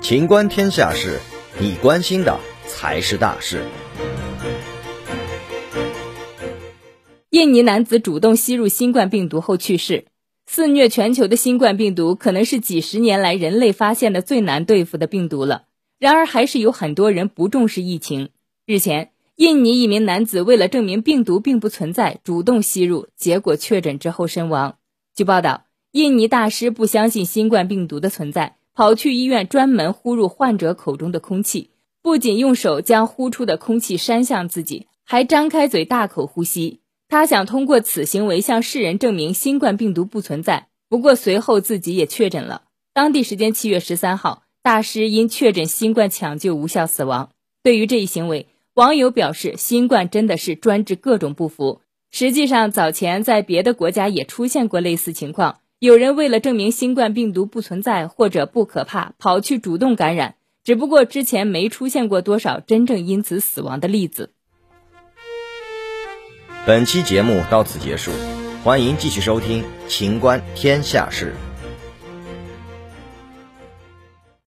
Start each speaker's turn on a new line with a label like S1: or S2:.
S1: 情观天下事，你关心的才是大事。
S2: 印尼男子主动吸入新冠病毒后去世。肆虐全球的新冠病毒，可能是几十年来人类发现的最难对付的病毒了。然而，还是有很多人不重视疫情。日前，印尼一名男子为了证明病毒并不存在，主动吸入，结果确诊之后身亡。据报道，印尼大师不相信新冠病毒的存在，跑去医院专门呼入患者口中的空气，不仅用手将呼出的空气扇向自己，还张开嘴大口呼吸。他想通过此行为向世人证明新冠病毒不存在，不过随后自己也确诊了。当地时间七月十三号，大师因确诊新冠抢救无效死亡。对于这一行为，网友表示：“新冠真的是专治各种不服。”实际上，早前在别的国家也出现过类似情况，有人为了证明新冠病毒不存在或者不可怕，跑去主动感染，只不过之前没出现过多少真正因此死亡的例子。
S1: 本期节目到此结束，欢迎继续收听《秦观天下事》。